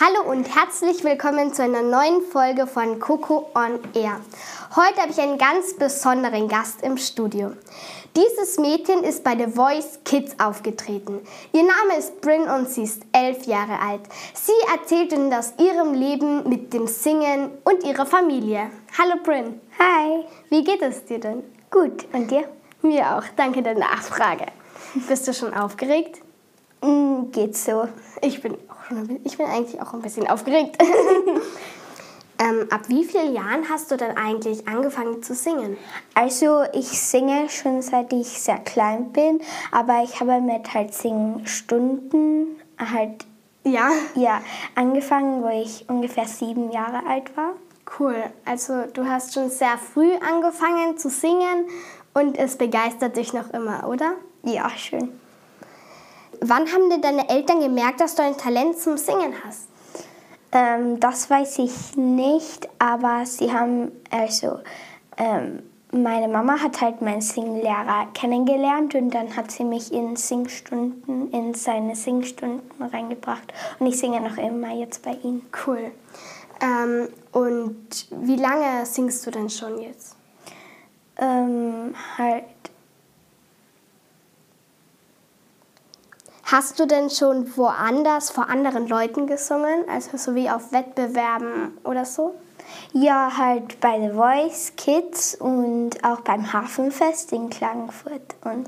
Hallo und herzlich willkommen zu einer neuen Folge von Coco on Air. Heute habe ich einen ganz besonderen Gast im Studio. Dieses Mädchen ist bei The Voice Kids aufgetreten. Ihr Name ist Bryn und sie ist elf Jahre alt. Sie erzählt uns aus ihrem Leben mit dem Singen und ihrer Familie. Hallo Bryn. Hi. Wie geht es dir denn? Gut. Und dir? Mir auch. Danke der Nachfrage. Bist du schon aufgeregt? Mm, geht so. Ich bin ich bin eigentlich auch ein bisschen aufgeregt. ähm, ab wie vielen Jahren hast du dann eigentlich angefangen zu singen? Also ich singe schon seit ich sehr klein bin, aber ich habe mit halt Singstunden halt ja. ja, angefangen, wo ich ungefähr sieben Jahre alt war. Cool. Also du hast schon sehr früh angefangen zu singen und es begeistert dich noch immer, oder? Ja, schön. Wann haben denn deine Eltern gemerkt, dass du ein Talent zum Singen hast? Ähm, das weiß ich nicht, aber sie haben, also ähm, meine Mama hat halt meinen Singlehrer kennengelernt und dann hat sie mich in Singstunden, in seine Singstunden reingebracht und ich singe noch immer jetzt bei ihm. Cool. Ähm, und wie lange singst du denn schon jetzt? Ähm, halt Hast du denn schon woanders vor anderen Leuten gesungen, also so wie auf Wettbewerben oder so? Ja, halt bei The Voice Kids und auch beim Hafenfest in Klagenfurt und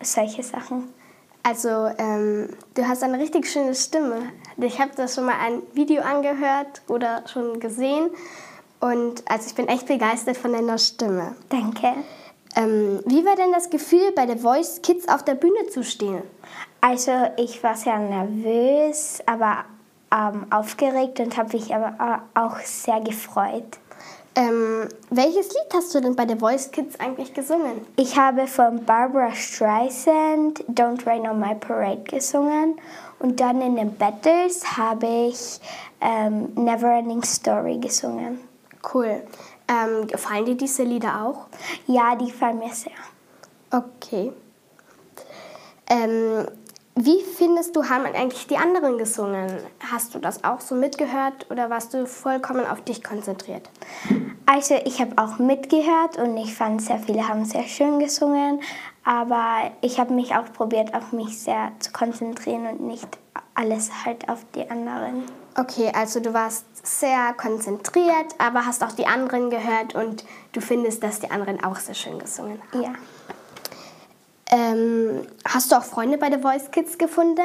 solche Sachen. Also ähm, du hast eine richtig schöne Stimme. Ich habe das schon mal ein Video angehört oder schon gesehen und also ich bin echt begeistert von deiner Stimme. Danke. Ähm, wie war denn das Gefühl, bei The Voice Kids auf der Bühne zu stehen? Also ich war sehr nervös, aber ähm, aufgeregt und habe mich aber auch sehr gefreut. Ähm, welches Lied hast du denn bei The Voice Kids eigentlich gesungen? Ich habe von Barbara Streisand Don't Rain on My Parade gesungen und dann in den Battles habe ich ähm, Neverending Story gesungen. Cool. Ähm, gefallen dir diese Lieder auch? Ja, die gefallen mir sehr. Okay. Ähm, wie findest du, haben eigentlich die anderen gesungen? Hast du das auch so mitgehört oder warst du vollkommen auf dich konzentriert? Also ich habe auch mitgehört und ich fand, sehr viele haben sehr schön gesungen, aber ich habe mich auch probiert, auf mich sehr zu konzentrieren und nicht alles halt auf die anderen. Okay, also du warst sehr konzentriert, aber hast auch die anderen gehört und du findest, dass die anderen auch sehr schön gesungen haben. Ja. Ähm, hast du auch Freunde bei The Voice Kids gefunden?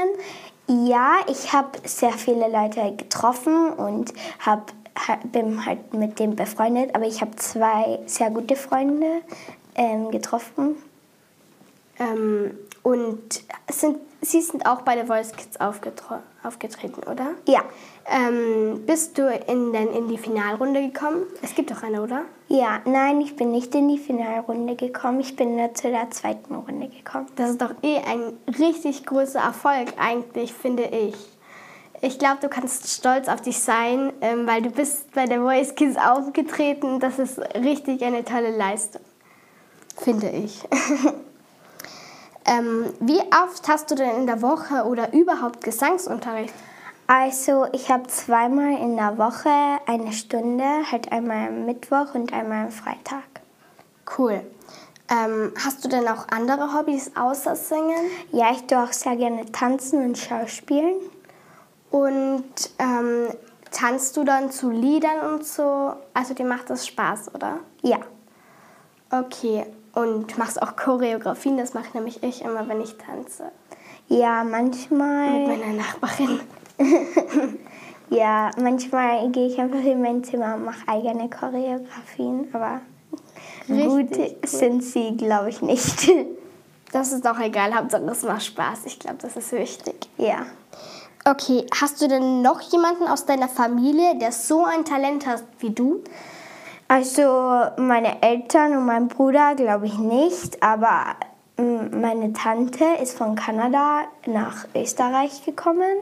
Ja, ich habe sehr viele Leute getroffen und hab, bin halt mit denen befreundet, aber ich habe zwei sehr gute Freunde ähm, getroffen. Ähm, und sind, Sie sind auch bei The Voice Kids aufgetreten, oder? Ja. Ähm, bist du in, denn in die Finalrunde gekommen? Es gibt doch eine, oder? Ja, nein, ich bin nicht in die Finalrunde gekommen. Ich bin nur zu der zweiten Runde gekommen. Das ist doch eh ein richtig großer Erfolg eigentlich, finde ich. Ich glaube, du kannst stolz auf dich sein, ähm, weil du bist bei der Voice Kids aufgetreten. Das ist richtig eine tolle Leistung, finde ich. ähm, wie oft hast du denn in der Woche oder überhaupt Gesangsunterricht? Also ich habe zweimal in der Woche eine Stunde, halt einmal am Mittwoch und einmal am Freitag. Cool. Ähm, hast du denn auch andere Hobbys außer Singen? Ja, ich tue auch sehr gerne tanzen und schauspielen. Und ähm, tanzt du dann zu Liedern und so? Also dir macht das Spaß, oder? Ja. Okay. Und machst auch Choreografien? Das mache nämlich ich immer, wenn ich tanze. Ja, manchmal. Mit meiner Nachbarin. ja, manchmal gehe ich einfach in mein Zimmer und mache eigene Choreografien, aber Richtig gut cool. sind sie, glaube ich, nicht. Das ist doch egal, Hauptsache es macht Spaß. Ich glaube, das ist wichtig. Ja. Okay, hast du denn noch jemanden aus deiner Familie, der so ein Talent hat wie du? Also meine Eltern und mein Bruder glaube ich nicht, aber mm, meine Tante ist von Kanada nach Österreich gekommen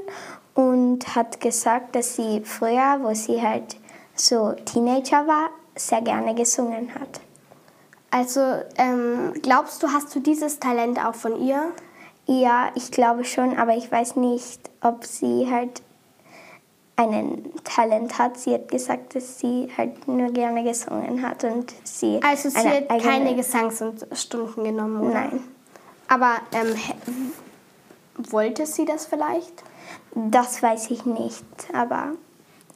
und hat gesagt, dass sie früher, wo sie halt so Teenager war, sehr gerne gesungen hat. Also ähm, glaubst du, hast du dieses Talent auch von ihr? Ja, ich glaube schon, aber ich weiß nicht, ob sie halt einen Talent hat. Sie hat gesagt, dass sie halt nur gerne gesungen hat und sie. Also sie hat keine Gesangsstunden genommen, oder? Nein. Aber ähm, wollte sie das vielleicht? Das weiß ich nicht, aber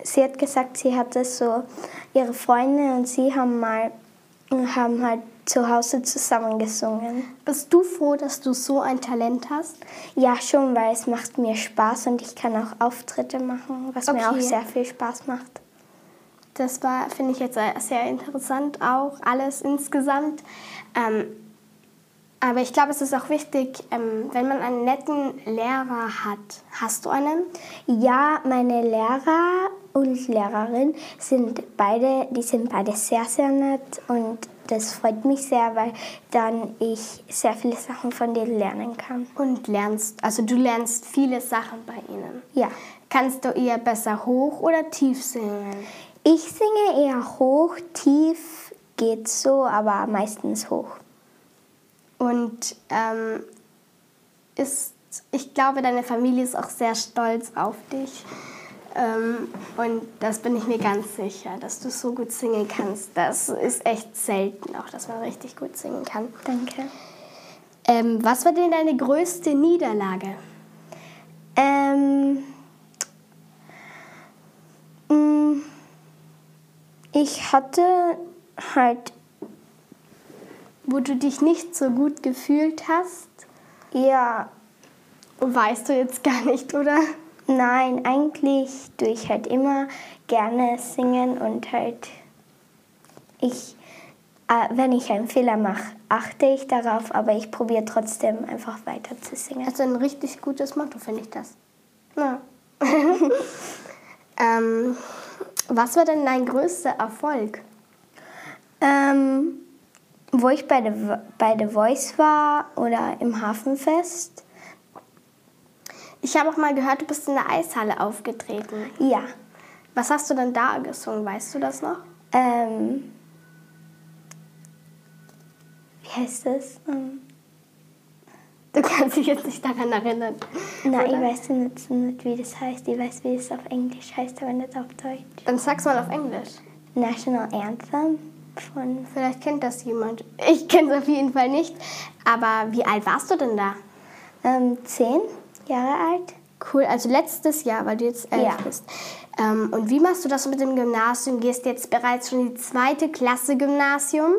sie hat gesagt, sie hatte so ihre Freunde und sie haben mal haben halt zu Hause zusammen gesungen. Bist du froh, dass du so ein Talent hast? Ja, schon, weil es macht mir Spaß und ich kann auch Auftritte machen, was okay. mir auch sehr viel Spaß macht. Das war, finde ich jetzt sehr interessant, auch alles insgesamt. Ähm, aber ich glaube, es ist auch wichtig, ähm, wenn man einen netten Lehrer hat. Hast du einen? Ja, meine Lehrer und Lehrerin sind beide, die sind beide sehr, sehr nett und das freut mich sehr, weil dann ich sehr viele Sachen von denen lernen kann. Und lernst, also du lernst viele Sachen bei ihnen? Ja. Kannst du eher besser hoch oder tief singen? Ich singe eher hoch, tief geht so, aber meistens hoch. Und ähm, ist, ich glaube, deine Familie ist auch sehr stolz auf dich. Ähm, und das bin ich mir ganz sicher, dass du so gut singen kannst. Das ist echt selten, auch dass man richtig gut singen kann. Danke. Ähm, was war denn deine größte Niederlage? Ähm, mm, ich hatte halt. Wo du dich nicht so gut gefühlt hast? Ja. Weißt du jetzt gar nicht, oder? Nein, eigentlich tue ich halt immer gerne singen und halt ich, äh, wenn ich einen Fehler mache, achte ich darauf, aber ich probiere trotzdem einfach weiter zu singen. Also ein richtig gutes Motto finde ich das. Ja. ähm, was war denn dein größter Erfolg? Ähm, wo ich bei The, bei The Voice war oder im Hafenfest ich habe auch mal gehört, du bist in der Eishalle aufgetreten. Ja. Was hast du denn da gesungen? Weißt du das noch? Ähm, wie heißt das? Ähm, du kannst dich jetzt nicht daran erinnern. Nein, oder? ich weiß nicht, nicht, wie das heißt. Ich weiß, wie es auf Englisch heißt, aber nicht auf Deutsch. Dann sag's mal auf Englisch. National Anthem von. Vielleicht kennt das jemand. Ich kenne es auf jeden Fall nicht. Aber wie alt warst du denn da? Ähm, zehn. Jahre alt. Cool, also letztes Jahr, weil du jetzt elf ja. bist. Ähm, und wie machst du das mit dem Gymnasium? Gehst jetzt bereits schon in die zweite Klasse Gymnasium?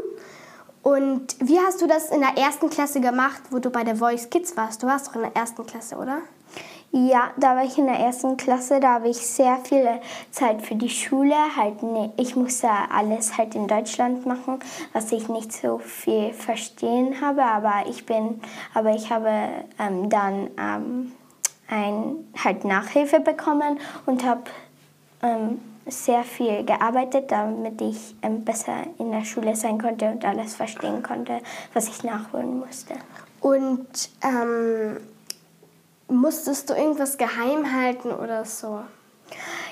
Und wie hast du das in der ersten Klasse gemacht, wo du bei der Voice Kids warst? Du warst doch in der ersten Klasse, oder? Ja, da war ich in der ersten Klasse, da habe ich sehr viel Zeit für die Schule. Halt, nee, ich musste alles halt in Deutschland machen, was ich nicht so viel verstehen habe, aber ich bin, aber ich habe ähm, dann ähm, ein, halt Nachhilfe bekommen und habe ähm, sehr viel gearbeitet, damit ich ähm, besser in der Schule sein konnte und alles verstehen konnte, was ich nachholen musste. Und ähm Musstest du irgendwas geheim halten oder so?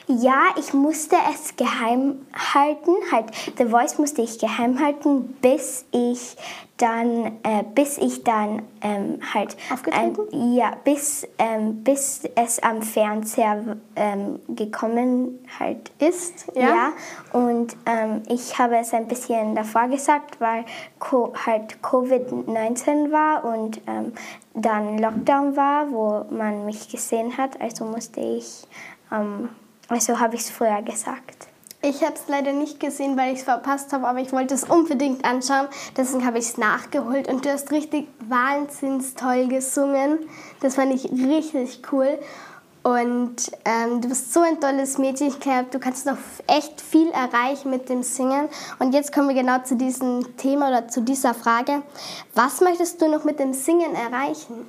Ja, ich musste es geheim halten. Halt, The Voice musste ich geheim halten, bis ich dann, äh, bis ich dann ähm, halt, ähm, ja, bis, ähm, bis es am Fernseher ähm, gekommen halt ist, ja. ja. Und ähm, ich habe es ein bisschen davor gesagt, weil Co halt Covid-19 war und ähm, dann Lockdown war, wo man mich gesehen hat. Also musste ich, also habe ich es früher gesagt. Ich habe es leider nicht gesehen, weil ich es verpasst habe, aber ich wollte es unbedingt anschauen. Deswegen habe ich es nachgeholt und du hast richtig wahnsinns toll gesungen. Das fand ich richtig cool. Und ähm, du bist so ein tolles Mädchen. Ich glaube, du kannst noch echt viel erreichen mit dem Singen. Und jetzt kommen wir genau zu diesem Thema oder zu dieser Frage. Was möchtest du noch mit dem Singen erreichen?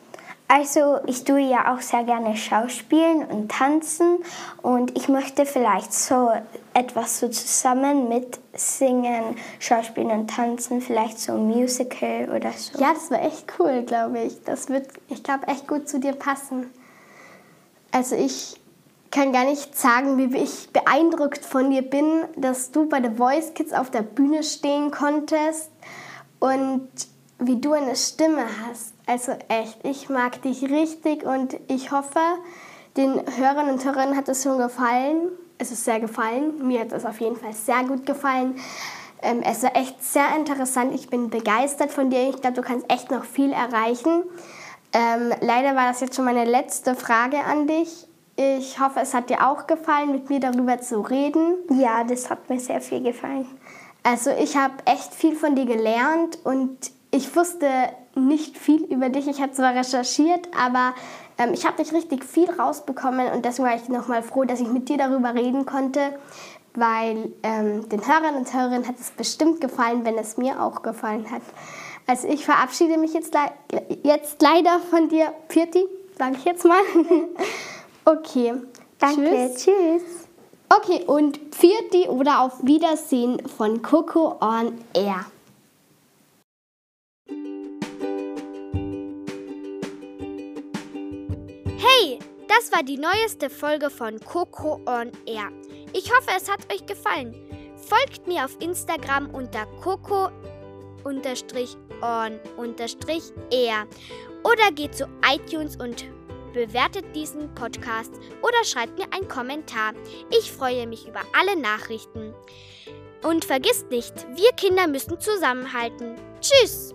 Also ich tue ja auch sehr gerne Schauspielen und Tanzen und ich möchte vielleicht so etwas so zusammen mit Singen, Schauspielen und Tanzen, vielleicht so ein Musical oder so. Ja, das war echt cool, glaube ich. Das wird, ich glaube, echt gut zu dir passen. Also ich kann gar nicht sagen, wie ich beeindruckt von dir bin, dass du bei The Voice Kids auf der Bühne stehen konntest und wie du eine Stimme hast. Also echt, ich mag dich richtig und ich hoffe, den Hörern und Hörern hat es schon gefallen. Es ist sehr gefallen. Mir hat es auf jeden Fall sehr gut gefallen. Ähm, es war echt sehr interessant. Ich bin begeistert von dir. Ich glaube, du kannst echt noch viel erreichen. Ähm, leider war das jetzt schon meine letzte Frage an dich. Ich hoffe, es hat dir auch gefallen, mit mir darüber zu reden. Ja, das hat mir sehr viel gefallen. Also ich habe echt viel von dir gelernt und ich wusste nicht viel über dich. Ich habe zwar recherchiert, aber ähm, ich habe nicht richtig viel rausbekommen und deswegen war ich nochmal froh, dass ich mit dir darüber reden konnte, weil ähm, den Hörern und Hörerinnen hat es bestimmt gefallen, wenn es mir auch gefallen hat. Also ich verabschiede mich jetzt, le jetzt leider von dir, Pirti, sage ich jetzt mal. okay. Danke. Tschüss. Tschüss. Okay, und Pfirti oder auf Wiedersehen von Coco on Air. Das war die neueste Folge von Coco on Air. Ich hoffe, es hat euch gefallen. Folgt mir auf Instagram unter coco on air oder geht zu iTunes und bewertet diesen Podcast oder schreibt mir einen Kommentar. Ich freue mich über alle Nachrichten. Und vergisst nicht, wir Kinder müssen zusammenhalten. Tschüss!